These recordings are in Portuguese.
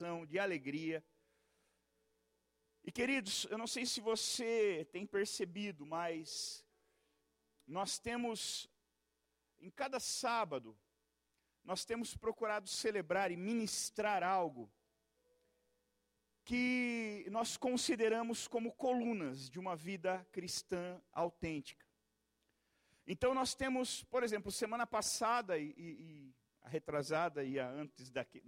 satisfação, de alegria. E queridos, eu não sei se você tem percebido, mas nós temos, em cada sábado, nós temos procurado celebrar e ministrar algo que nós consideramos como colunas de uma vida cristã autêntica. Então nós temos, por exemplo, semana passada e, e a retrasada e a antes daqui,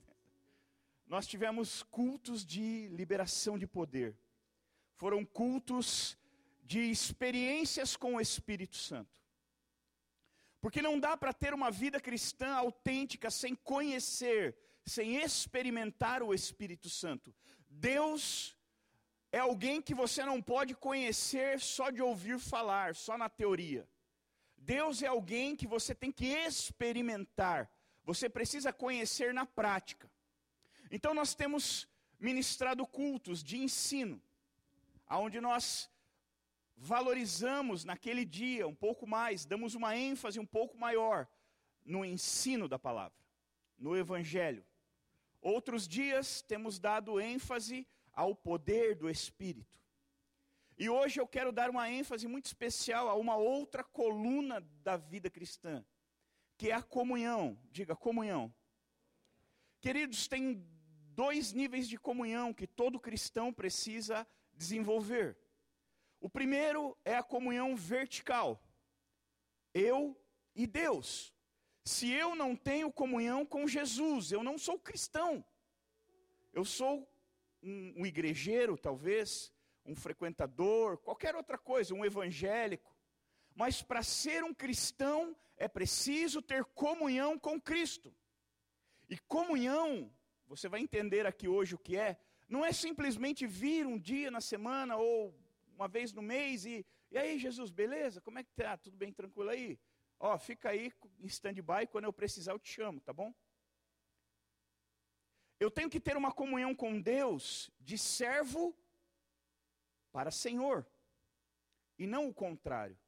nós tivemos cultos de liberação de poder. Foram cultos de experiências com o Espírito Santo. Porque não dá para ter uma vida cristã autêntica sem conhecer, sem experimentar o Espírito Santo. Deus é alguém que você não pode conhecer só de ouvir falar, só na teoria. Deus é alguém que você tem que experimentar. Você precisa conhecer na prática. Então nós temos ministrado cultos de ensino, aonde nós valorizamos naquele dia um pouco mais, damos uma ênfase um pouco maior no ensino da palavra, no evangelho. Outros dias temos dado ênfase ao poder do Espírito. E hoje eu quero dar uma ênfase muito especial a uma outra coluna da vida cristã, que é a comunhão. Diga, comunhão. Queridos, tem dois níveis de comunhão que todo cristão precisa desenvolver. O primeiro é a comunhão vertical. Eu e Deus. Se eu não tenho comunhão com Jesus, eu não sou cristão. Eu sou um, um igrejeiro, talvez, um frequentador, qualquer outra coisa, um evangélico. Mas para ser um cristão é preciso ter comunhão com Cristo. E comunhão, você vai entender aqui hoje o que é, não é simplesmente vir um dia na semana ou uma vez no mês e, e aí, Jesus, beleza? Como é que tá? Tudo bem, tranquilo aí? Ó, fica aí em stand-by, quando eu precisar eu te chamo, tá bom? Eu tenho que ter uma comunhão com Deus de servo para Senhor, e não o contrário.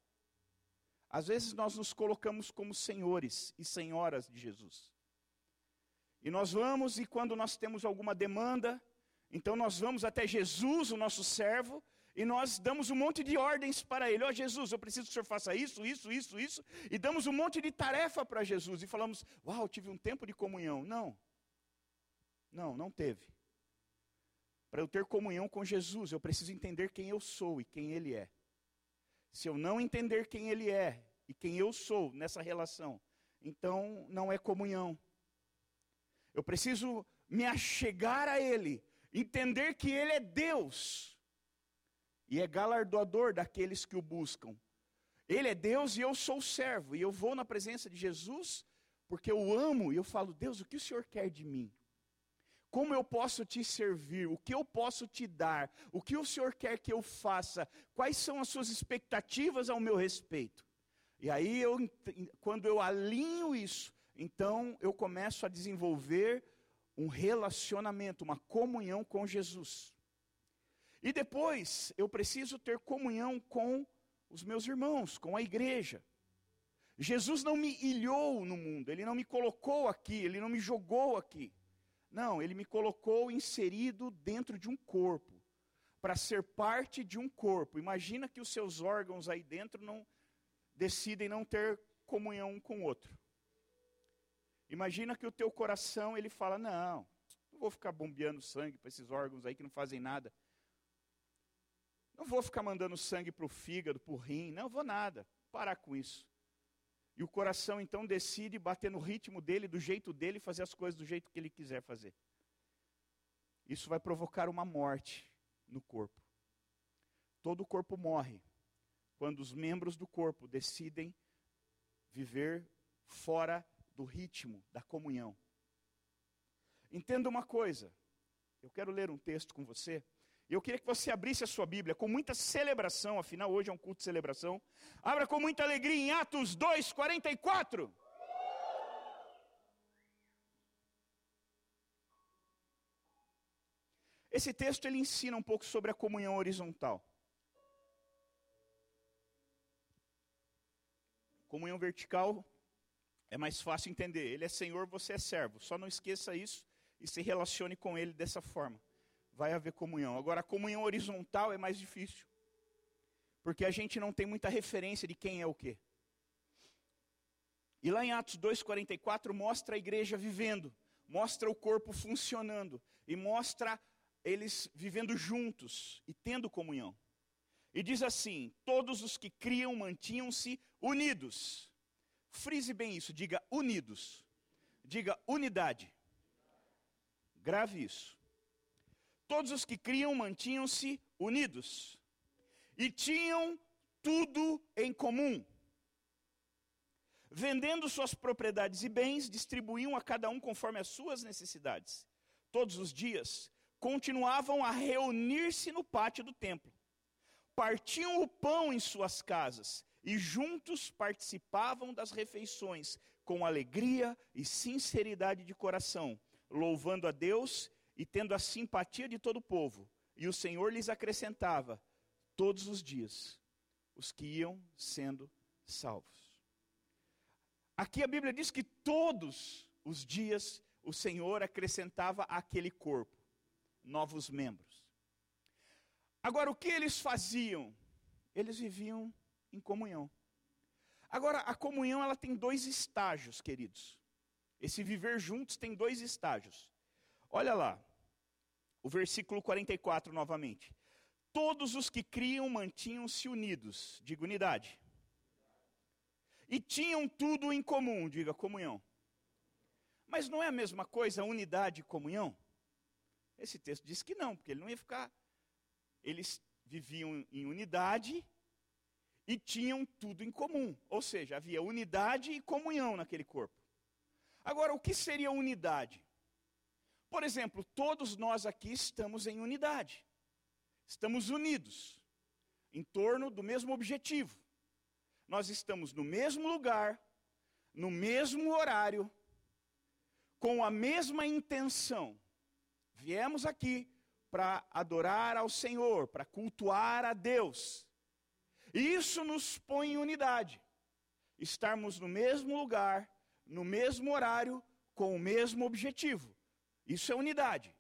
Às vezes nós nos colocamos como senhores e senhoras de Jesus. E nós vamos, e quando nós temos alguma demanda, então nós vamos até Jesus, o nosso servo, e nós damos um monte de ordens para ele. Ó oh, Jesus, eu preciso que o senhor faça isso, isso, isso, isso. E damos um monte de tarefa para Jesus. E falamos, uau, tive um tempo de comunhão. Não. Não, não teve. Para eu ter comunhão com Jesus, eu preciso entender quem eu sou e quem Ele é. Se eu não entender quem Ele é e quem eu sou nessa relação, então não é comunhão. Eu preciso me achegar a Ele, entender que Ele é Deus e é galardoador daqueles que o buscam. Ele é Deus e eu sou servo, e eu vou na presença de Jesus porque eu amo e eu falo: Deus, o que o Senhor quer de mim? Como eu posso te servir? O que eu posso te dar? O que o Senhor quer que eu faça? Quais são as suas expectativas ao meu respeito? E aí, eu, quando eu alinho isso, então eu começo a desenvolver um relacionamento, uma comunhão com Jesus. E depois, eu preciso ter comunhão com os meus irmãos, com a igreja. Jesus não me ilhou no mundo, ele não me colocou aqui, ele não me jogou aqui. Não, ele me colocou inserido dentro de um corpo, para ser parte de um corpo. Imagina que os seus órgãos aí dentro não decidem não ter comunhão um com o outro. Imagina que o teu coração ele fala: "Não, não vou ficar bombeando sangue para esses órgãos aí que não fazem nada. Não vou ficar mandando sangue para o fígado, para o rim, não vou nada. Parar com isso. E o coração então decide bater no ritmo dele, do jeito dele, fazer as coisas do jeito que ele quiser fazer. Isso vai provocar uma morte no corpo. Todo o corpo morre quando os membros do corpo decidem viver fora do ritmo da comunhão. Entenda uma coisa, eu quero ler um texto com você eu queria que você abrisse a sua Bíblia com muita celebração, afinal hoje é um culto de celebração. Abra com muita alegria em Atos 2, 44. Esse texto ele ensina um pouco sobre a comunhão horizontal. Comunhão vertical é mais fácil entender. Ele é Senhor, você é servo. Só não esqueça isso e se relacione com Ele dessa forma. Vai haver comunhão. Agora, a comunhão horizontal é mais difícil. Porque a gente não tem muita referência de quem é o quê. E lá em Atos 2,44 mostra a igreja vivendo, mostra o corpo funcionando, e mostra eles vivendo juntos e tendo comunhão. E diz assim: todos os que criam mantinham-se unidos. Frise bem isso, diga unidos. Diga unidade. Grave isso. Todos os que criam mantinham-se unidos. E tinham tudo em comum. Vendendo suas propriedades e bens, distribuíam a cada um conforme as suas necessidades. Todos os dias continuavam a reunir-se no pátio do templo. Partiam o pão em suas casas e juntos participavam das refeições com alegria e sinceridade de coração, louvando a Deus e tendo a simpatia de todo o povo. E o Senhor lhes acrescentava todos os dias os que iam sendo salvos. Aqui a Bíblia diz que todos os dias o Senhor acrescentava àquele corpo novos membros. Agora, o que eles faziam? Eles viviam em comunhão. Agora, a comunhão ela tem dois estágios, queridos. Esse viver juntos tem dois estágios. Olha lá, o versículo 44 novamente. Todos os que criam mantinham-se unidos, diga unidade. E tinham tudo em comum, diga comunhão. Mas não é a mesma coisa unidade e comunhão? Esse texto diz que não, porque ele não ia ficar. Eles viviam em unidade e tinham tudo em comum. Ou seja, havia unidade e comunhão naquele corpo. Agora, o que seria unidade? Por exemplo, todos nós aqui estamos em unidade. Estamos unidos em torno do mesmo objetivo. Nós estamos no mesmo lugar, no mesmo horário, com a mesma intenção. Viemos aqui para adorar ao Senhor, para cultuar a Deus. Isso nos põe em unidade. Estarmos no mesmo lugar, no mesmo horário, com o mesmo objetivo. Isso é unidade.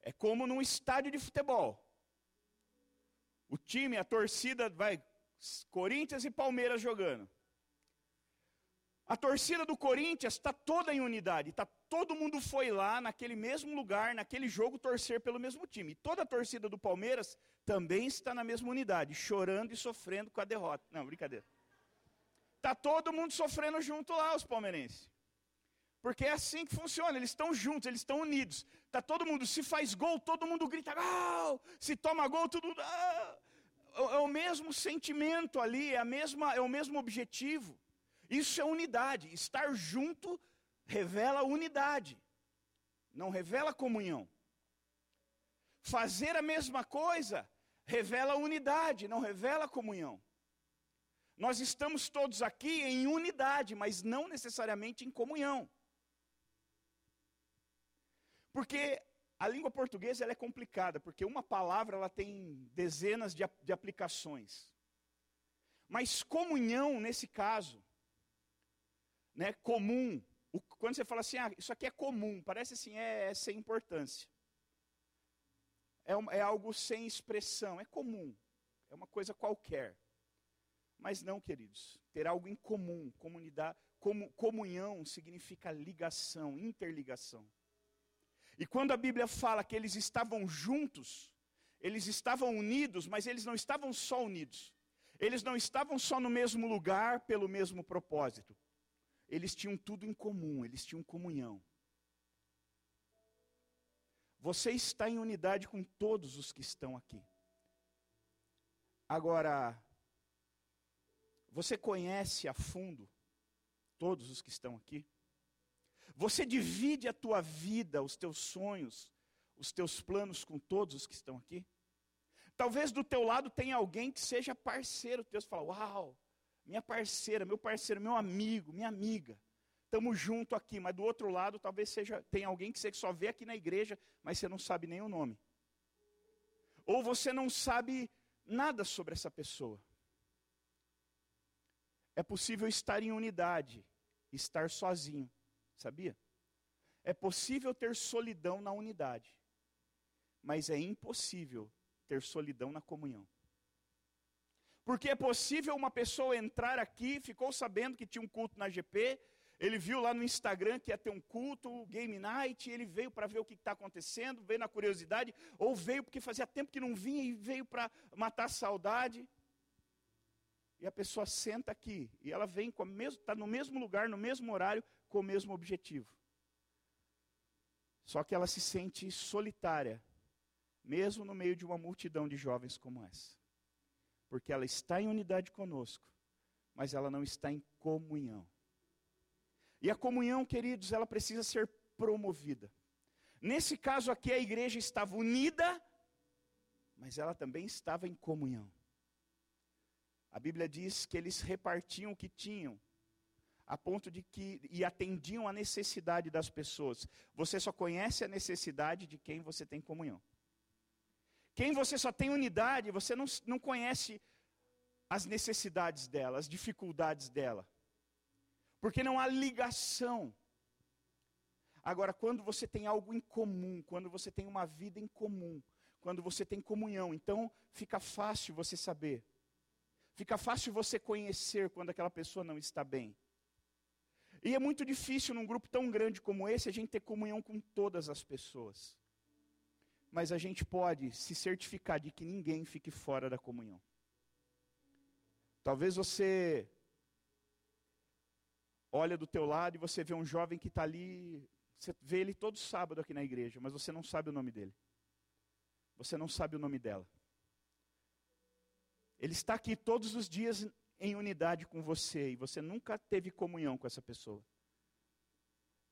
É como num estádio de futebol. O time, a torcida vai Corinthians e Palmeiras jogando. A torcida do Corinthians está toda em unidade, tá, todo mundo foi lá naquele mesmo lugar, naquele jogo, torcer pelo mesmo time. E toda a torcida do Palmeiras também está na mesma unidade, chorando e sofrendo com a derrota. Não, brincadeira. Está todo mundo sofrendo junto lá, os palmeirenses. Porque é assim que funciona, eles estão juntos, eles estão unidos. Está todo mundo, se faz gol, todo mundo grita gol. Se toma gol, tudo. Ah! É o mesmo sentimento ali, é, a mesma, é o mesmo objetivo. Isso é unidade. Estar junto revela unidade, não revela comunhão. Fazer a mesma coisa revela unidade, não revela comunhão. Nós estamos todos aqui em unidade, mas não necessariamente em comunhão. Porque a língua portuguesa é complicada, porque uma palavra ela tem dezenas de, de aplicações. Mas comunhão, nesse caso, né, comum. Quando você fala assim, ah, isso aqui é comum, parece assim, é, é sem importância. É, é, algo sem expressão, é comum, é uma coisa qualquer. Mas não, queridos, ter algo em comum, comunidade, comunhão significa ligação, interligação. E quando a Bíblia fala que eles estavam juntos, eles estavam unidos, mas eles não estavam só unidos. Eles não estavam só no mesmo lugar pelo mesmo propósito eles tinham tudo em comum, eles tinham comunhão. Você está em unidade com todos os que estão aqui. Agora, você conhece a fundo todos os que estão aqui? Você divide a tua vida, os teus sonhos, os teus planos com todos os que estão aqui? Talvez do teu lado tenha alguém que seja parceiro teu, você fala, uau, minha parceira, meu parceiro, meu amigo, minha amiga. Estamos junto aqui, mas do outro lado talvez seja tem alguém que você só vê aqui na igreja, mas você não sabe nem o nome. Ou você não sabe nada sobre essa pessoa. É possível estar em unidade, estar sozinho, sabia? É possível ter solidão na unidade, mas é impossível ter solidão na comunhão. Porque é possível uma pessoa entrar aqui, ficou sabendo que tinha um culto na GP, ele viu lá no Instagram que ia ter um culto, Game Night, ele veio para ver o que está acontecendo, veio na curiosidade, ou veio porque fazia tempo que não vinha e veio para matar a saudade. E a pessoa senta aqui, e ela vem, está no mesmo lugar, no mesmo horário, com o mesmo objetivo. Só que ela se sente solitária, mesmo no meio de uma multidão de jovens como essa. Porque ela está em unidade conosco, mas ela não está em comunhão. E a comunhão, queridos, ela precisa ser promovida. Nesse caso aqui, a igreja estava unida, mas ela também estava em comunhão. A Bíblia diz que eles repartiam o que tinham, a ponto de que e atendiam a necessidade das pessoas. Você só conhece a necessidade de quem você tem comunhão. Quem você só tem unidade, você não, não conhece as necessidades dela, as dificuldades dela. Porque não há ligação. Agora, quando você tem algo em comum, quando você tem uma vida em comum, quando você tem comunhão, então fica fácil você saber. Fica fácil você conhecer quando aquela pessoa não está bem. E é muito difícil num grupo tão grande como esse a gente ter comunhão com todas as pessoas. Mas a gente pode se certificar de que ninguém fique fora da comunhão. Talvez você olha do teu lado e você vê um jovem que está ali, você vê ele todo sábado aqui na igreja, mas você não sabe o nome dele. Você não sabe o nome dela. Ele está aqui todos os dias em unidade com você e você nunca teve comunhão com essa pessoa.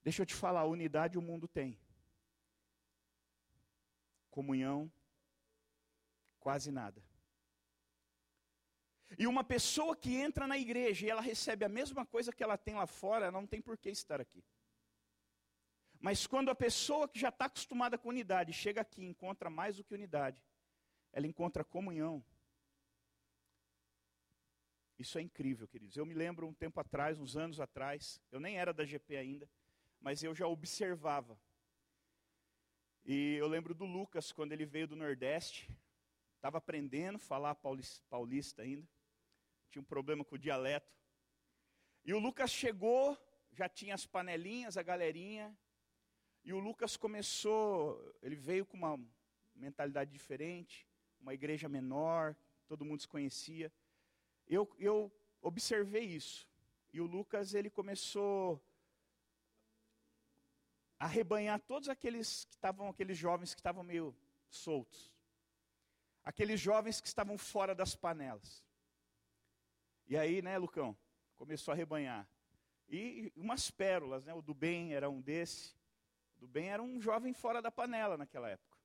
Deixa eu te falar, unidade o mundo tem. Comunhão, quase nada. E uma pessoa que entra na igreja e ela recebe a mesma coisa que ela tem lá fora, ela não tem por que estar aqui. Mas quando a pessoa que já está acostumada com unidade chega aqui e encontra mais do que unidade, ela encontra comunhão, isso é incrível, queridos. Eu me lembro um tempo atrás, uns anos atrás, eu nem era da GP ainda, mas eu já observava. E eu lembro do Lucas, quando ele veio do Nordeste, estava aprendendo a falar paulista ainda, tinha um problema com o dialeto. E o Lucas chegou, já tinha as panelinhas, a galerinha, e o Lucas começou, ele veio com uma mentalidade diferente, uma igreja menor, todo mundo se conhecia. Eu, eu observei isso. E o Lucas, ele começou a rebanhar todos aqueles que estavam, aqueles jovens que estavam meio soltos. Aqueles jovens que estavam fora das panelas. E aí, né, Lucão, começou a rebanhar. E umas pérolas, né? O do bem era um desse. O do bem era um jovem fora da panela naquela época.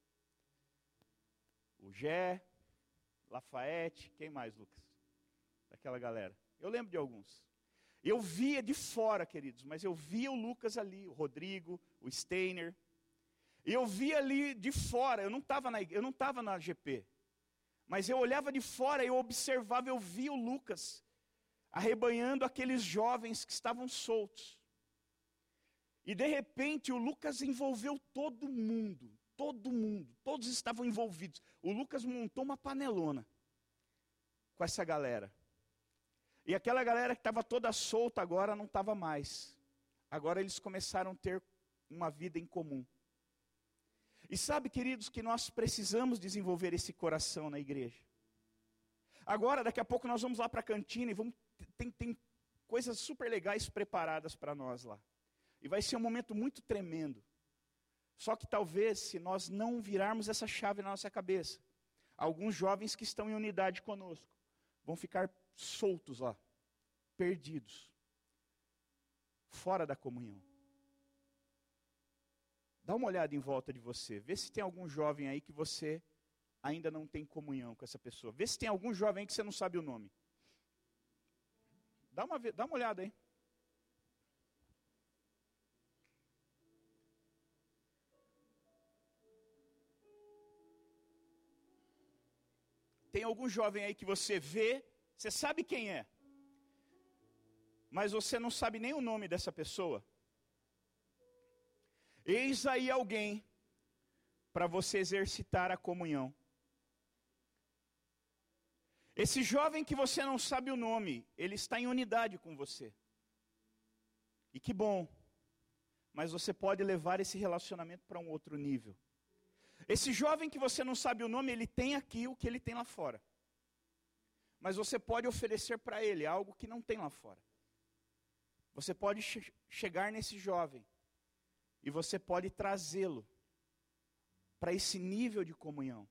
O Gé, Lafayette, quem mais, Lucas? daquela galera. Eu lembro de alguns. Eu via de fora, queridos, mas eu via o Lucas ali, o Rodrigo, o Steiner. Eu via ali de fora, eu não estava na, eu não estava na GP. Mas eu olhava de fora, eu observava, eu via o Lucas arrebanhando aqueles jovens que estavam soltos. E de repente o Lucas envolveu todo mundo, todo mundo, todos estavam envolvidos. O Lucas montou uma panelona com essa galera. E aquela galera que estava toda solta agora não estava mais. Agora eles começaram a ter uma vida em comum. E sabe, queridos, que nós precisamos desenvolver esse coração na igreja. Agora, daqui a pouco nós vamos lá para a cantina e vamos, tem, tem coisas super legais preparadas para nós lá. E vai ser um momento muito tremendo. Só que talvez, se nós não virarmos essa chave na nossa cabeça, alguns jovens que estão em unidade conosco vão ficar soltos lá, perdidos, fora da comunhão. Dá uma olhada em volta de você, vê se tem algum jovem aí que você ainda não tem comunhão com essa pessoa. Vê se tem algum jovem aí que você não sabe o nome. Dá uma, dá uma olhada aí. Tem algum jovem aí que você vê você sabe quem é, mas você não sabe nem o nome dessa pessoa. Eis aí alguém para você exercitar a comunhão. Esse jovem que você não sabe o nome, ele está em unidade com você. E que bom. Mas você pode levar esse relacionamento para um outro nível. Esse jovem que você não sabe o nome, ele tem aqui o que ele tem lá fora. Mas você pode oferecer para ele algo que não tem lá fora. Você pode che chegar nesse jovem e você pode trazê-lo para esse nível de comunhão.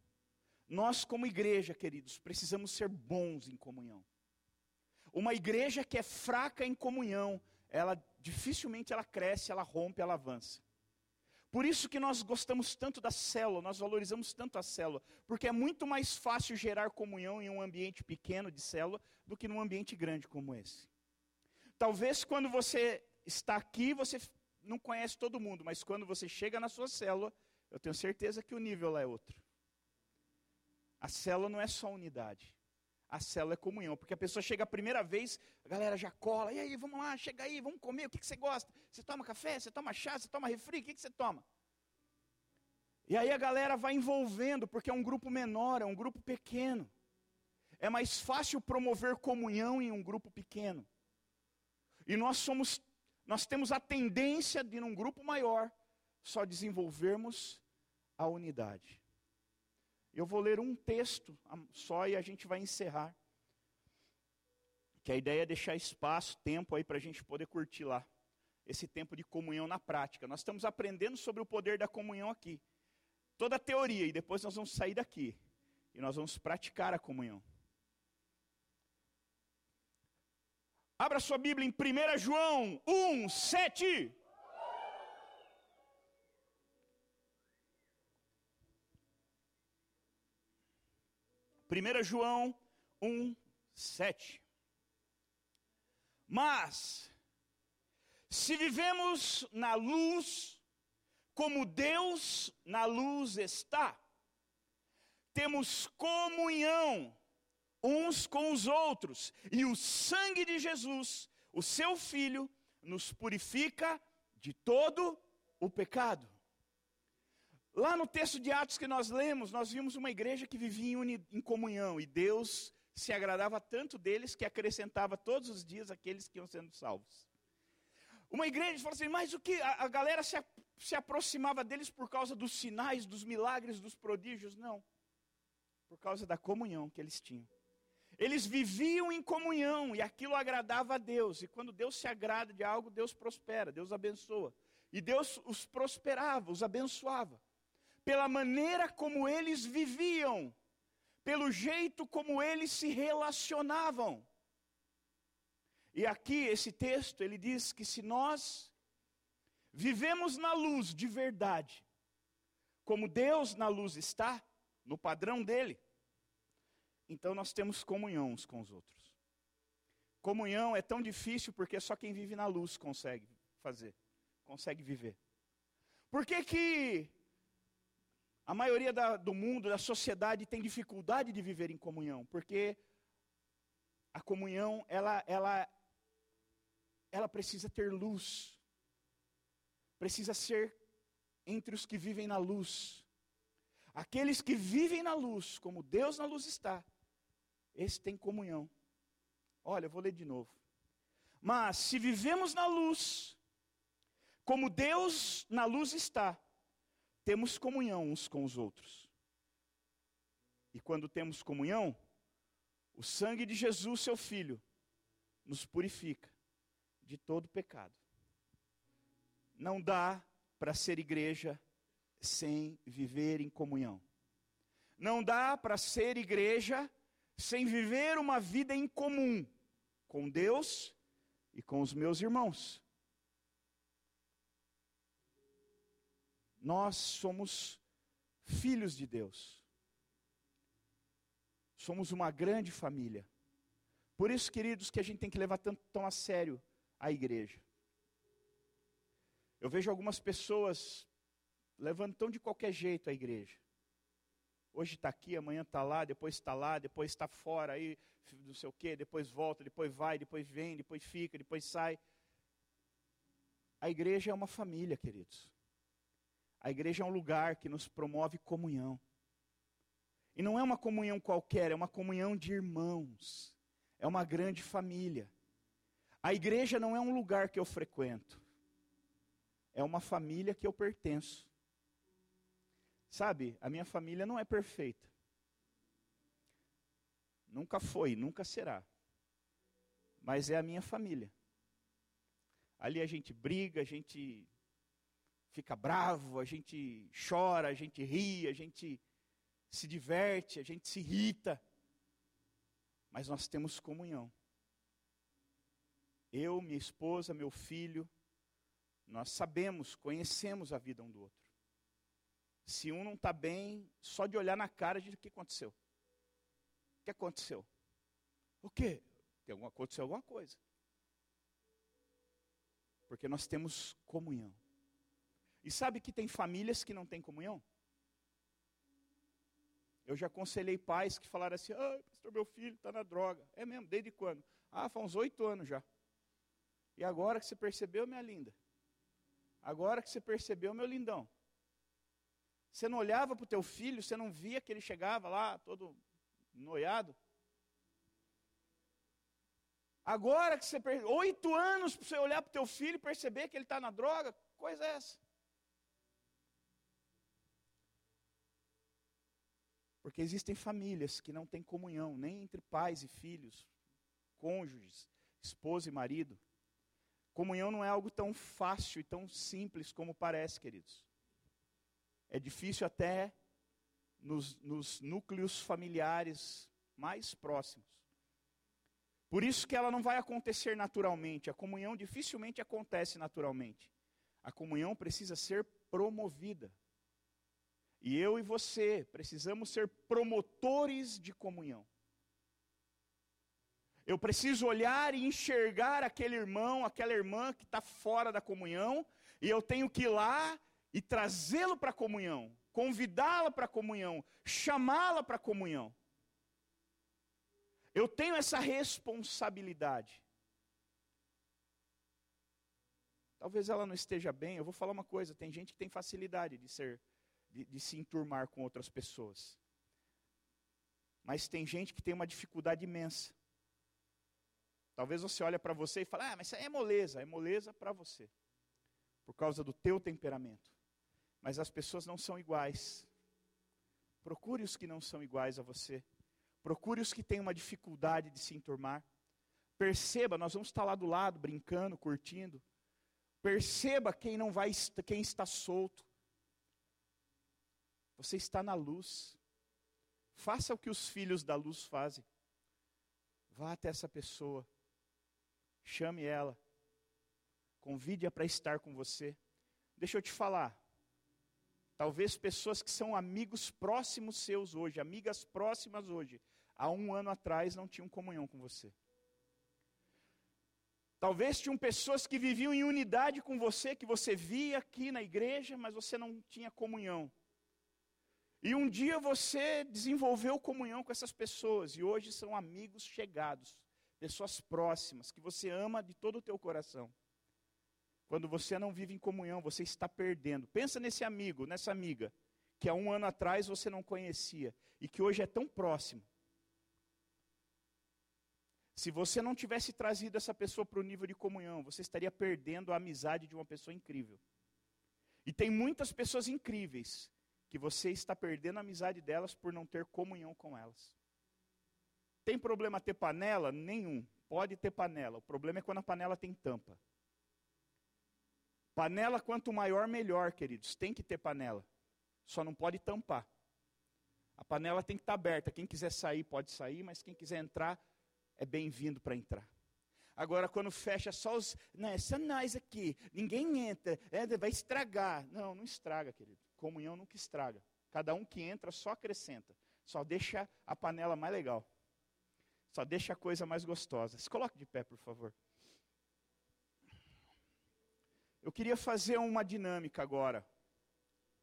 Nós, como igreja, queridos, precisamos ser bons em comunhão. Uma igreja que é fraca em comunhão, ela dificilmente ela cresce, ela rompe, ela avança. Por isso que nós gostamos tanto da célula, nós valorizamos tanto a célula, porque é muito mais fácil gerar comunhão em um ambiente pequeno de célula do que num ambiente grande como esse. Talvez quando você está aqui, você não conhece todo mundo, mas quando você chega na sua célula, eu tenho certeza que o nível lá é outro. A célula não é só unidade. A célula é comunhão, porque a pessoa chega a primeira vez, a galera já cola, e aí, vamos lá, chega aí, vamos comer, o que, que você gosta? Você toma café, você toma chá, você toma refri, o que, que você toma? E aí a galera vai envolvendo, porque é um grupo menor, é um grupo pequeno. É mais fácil promover comunhão em um grupo pequeno. E nós somos, nós temos a tendência de, num grupo maior, só desenvolvermos a unidade. Eu vou ler um texto só e a gente vai encerrar. Que a ideia é deixar espaço, tempo aí para a gente poder curtir lá. Esse tempo de comunhão na prática. Nós estamos aprendendo sobre o poder da comunhão aqui. Toda a teoria, e depois nós vamos sair daqui. E nós vamos praticar a comunhão. Abra sua Bíblia em 1 João 1, 7. 1 João 1, 7. Mas, se vivemos na luz, como Deus na luz está, temos comunhão uns com os outros, e o sangue de Jesus, o seu Filho, nos purifica de todo o pecado. Lá no texto de Atos que nós lemos, nós vimos uma igreja que vivia em, comunhão e Deus se agradava tanto deles que acrescentava todos os dias aqueles que iam sendo salvos. Uma igreja falou assim, mas o que? A, a galera se, a, se aproximava deles por causa dos sinais, dos milagres, dos prodígios? Não. Por causa da comunhão que eles tinham. Eles viviam em comunhão e aquilo agradava a Deus. E quando Deus se agrada de algo, Deus prospera, Deus abençoa. E Deus os prosperava, os abençoava pela maneira como eles viviam, pelo jeito como eles se relacionavam. E aqui esse texto, ele diz que se nós vivemos na luz de verdade, como Deus na luz está, no padrão dele, então nós temos comunhão uns com os outros. Comunhão é tão difícil porque só quem vive na luz consegue fazer, consegue viver. Por que que a maioria da, do mundo, da sociedade, tem dificuldade de viver em comunhão, porque a comunhão, ela, ela, ela precisa ter luz, precisa ser entre os que vivem na luz. Aqueles que vivem na luz, como Deus na luz está, esse tem comunhão. Olha, eu vou ler de novo. Mas se vivemos na luz, como Deus na luz está, temos comunhão uns com os outros. E quando temos comunhão, o sangue de Jesus, seu Filho, nos purifica de todo pecado. Não dá para ser igreja sem viver em comunhão. Não dá para ser igreja sem viver uma vida em comum com Deus e com os meus irmãos. Nós somos filhos de Deus. Somos uma grande família. Por isso, queridos, que a gente tem que levar tanto tão a sério a igreja. Eu vejo algumas pessoas levando tão de qualquer jeito a igreja. Hoje está aqui, amanhã está lá, depois está lá, depois está fora, aí não sei o quê, depois volta, depois vai, depois vem, depois fica, depois sai. A igreja é uma família, queridos. A igreja é um lugar que nos promove comunhão. E não é uma comunhão qualquer, é uma comunhão de irmãos. É uma grande família. A igreja não é um lugar que eu frequento. É uma família que eu pertenço. Sabe, a minha família não é perfeita. Nunca foi, nunca será. Mas é a minha família. Ali a gente briga, a gente fica bravo, a gente chora, a gente ri, a gente se diverte, a gente se irrita. Mas nós temos comunhão. Eu, minha esposa, meu filho, nós sabemos, conhecemos a vida um do outro. Se um não está bem, só de olhar na cara, gente, o que aconteceu? O que aconteceu? O quê? Tem alguma, aconteceu alguma coisa. Porque nós temos comunhão. E sabe que tem famílias que não têm comunhão? Eu já aconselhei pais que falaram assim: ah, pastor, meu filho está na droga. É mesmo, desde quando? Ah, faz uns oito anos já. E agora que você percebeu, minha linda? Agora que você percebeu, meu lindão? Você não olhava para o teu filho, você não via que ele chegava lá todo noiado? Agora que você oito anos para você olhar para o teu filho e perceber que ele está na droga, coisa é essa? Porque existem famílias que não têm comunhão, nem entre pais e filhos, cônjuges, esposa e marido. Comunhão não é algo tão fácil e tão simples como parece, queridos. É difícil até nos, nos núcleos familiares mais próximos. Por isso que ela não vai acontecer naturalmente. A comunhão dificilmente acontece naturalmente. A comunhão precisa ser promovida. E eu e você precisamos ser promotores de comunhão. Eu preciso olhar e enxergar aquele irmão, aquela irmã que está fora da comunhão, e eu tenho que ir lá e trazê-lo para a comunhão, convidá-la para a comunhão, chamá-la para a comunhão. Eu tenho essa responsabilidade. Talvez ela não esteja bem, eu vou falar uma coisa: tem gente que tem facilidade de ser de, de se enturmar com outras pessoas. Mas tem gente que tem uma dificuldade imensa. Talvez você olhe para você e fale, ah, mas isso é moleza. É moleza para você. Por causa do teu temperamento. Mas as pessoas não são iguais. Procure os que não são iguais a você. Procure os que têm uma dificuldade de se enturmar. Perceba, nós vamos estar lá do lado, brincando, curtindo. Perceba quem não vai, quem está solto. Você está na luz. Faça o que os filhos da luz fazem. Vá até essa pessoa. Chame ela. Convide-a para estar com você. Deixa eu te falar. Talvez pessoas que são amigos próximos seus hoje, amigas próximas hoje, há um ano atrás não tinham comunhão com você. Talvez tinham pessoas que viviam em unidade com você, que você via aqui na igreja, mas você não tinha comunhão. E um dia você desenvolveu comunhão com essas pessoas e hoje são amigos chegados, pessoas próximas que você ama de todo o teu coração. Quando você não vive em comunhão, você está perdendo. Pensa nesse amigo, nessa amiga, que há um ano atrás você não conhecia e que hoje é tão próximo. Se você não tivesse trazido essa pessoa para o nível de comunhão, você estaria perdendo a amizade de uma pessoa incrível. E tem muitas pessoas incríveis que você está perdendo a amizade delas por não ter comunhão com elas. Tem problema ter panela? Nenhum. Pode ter panela. O problema é quando a panela tem tampa. Panela, quanto maior, melhor, queridos. Tem que ter panela. Só não pode tampar. A panela tem que estar aberta. Quem quiser sair, pode sair, mas quem quiser entrar, é bem-vindo para entrar. Agora, quando fecha só os. Não, é nós aqui. Ninguém entra. É, vai estragar. Não, não estraga, querido. Comunhão nunca estraga. Cada um que entra só acrescenta. Só deixa a panela mais legal. Só deixa a coisa mais gostosa. Se coloque de pé, por favor. Eu queria fazer uma dinâmica agora.